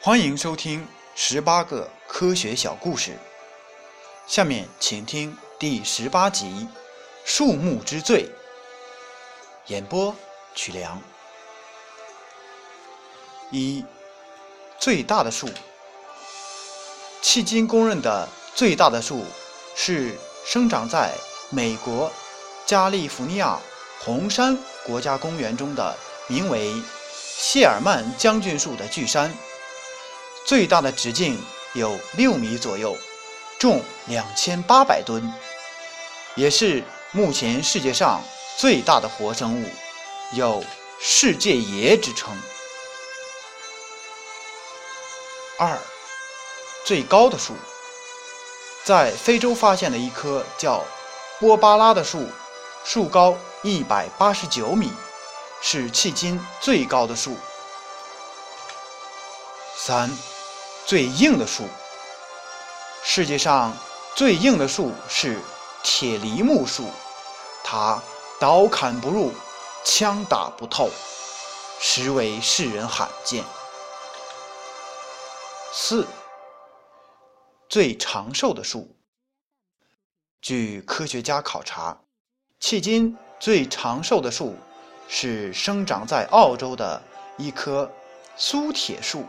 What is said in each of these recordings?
欢迎收听十八个科学小故事。下面请听第十八集《树木之最》。演播：曲良。一，最大的树。迄今公认的最大的树是生长在美国加利福尼亚红山国家公园中的名为谢尔曼将军树的巨杉。最大的直径有六米左右，重两千八百吨，也是目前世界上最大的活生物，有“世界爷”之称。二，最高的树，在非洲发现的一棵叫波巴拉的树，树高一百八十九米，是迄今最高的树。三。最硬的树，世界上最硬的树是铁梨木树，它刀砍不入，枪打不透，实为世人罕见。四，最长寿的树，据科学家考察，迄今最长寿的树是生长在澳洲的一棵苏铁树。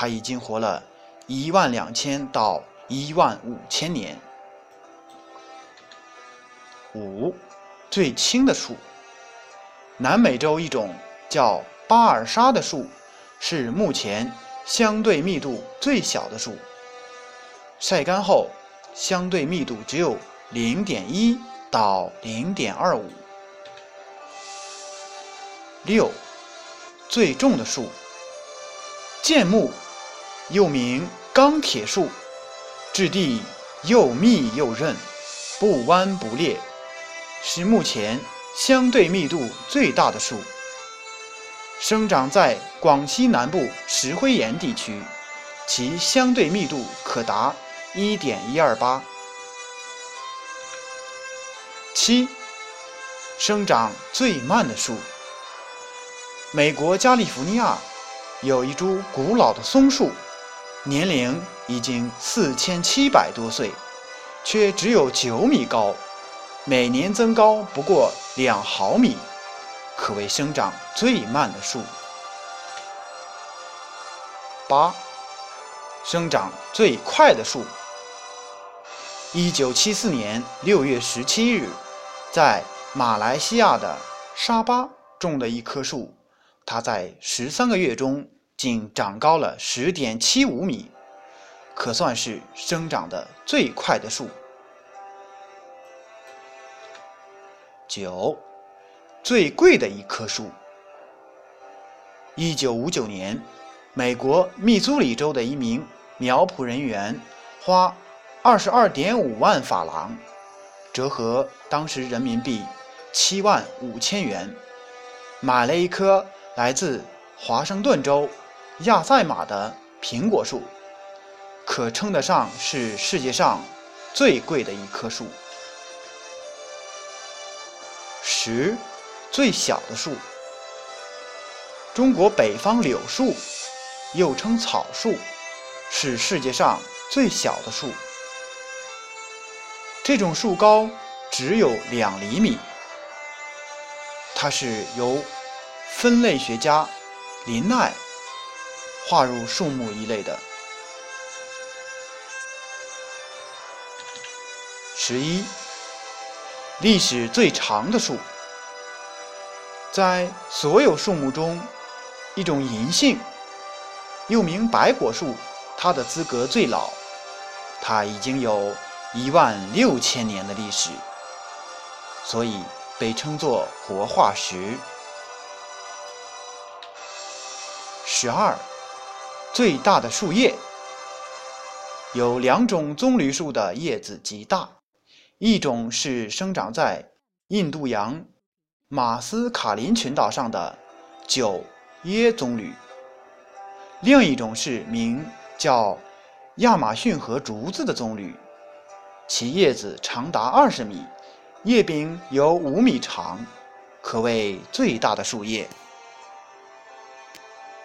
它已经活了一万两千到一万五千年。五，最轻的树。南美洲一种叫巴尔沙的树，是目前相对密度最小的树。晒干后，相对密度只有零点一到零点二五。六，最重的树。剑木。又名钢铁树，质地又密又韧，不弯不裂，是目前相对密度最大的树。生长在广西南部石灰岩地区，其相对密度可达一点一二八。七，生长最慢的树。美国加利福尼亚有一株古老的松树。年龄已经四千七百多岁，却只有九米高，每年增高不过两毫米，可谓生长最慢的树。八，生长最快的树。一九七四年六月十七日，在马来西亚的沙巴种的一棵树，它在十三个月中。仅长高了十点七五米，可算是生长的最快的树。九，最贵的一棵树。一九五九年，美国密苏里州的一名苗圃人员花二十二点五万法郎，折合当时人民币七万五千元，买了一棵来自华盛顿州。亚赛马的苹果树，可称得上是世界上最贵的一棵树。十，最小的树。中国北方柳树，又称草树，是世界上最小的树。这种树高只有两厘米。它是由分类学家林奈。划入树木一类的。十一，历史最长的树，在所有树木中，一种银杏，又名白果树，它的资格最老，它已经有一万六千年的历史，所以被称作活化石。十二。最大的树叶有两种棕榈树的叶子极大，一种是生长在印度洋马斯卡林群岛上的九椰棕榈，另一种是名叫亚马逊河竹子的棕榈，其叶子长达二十米，叶柄有五米长，可谓最大的树叶。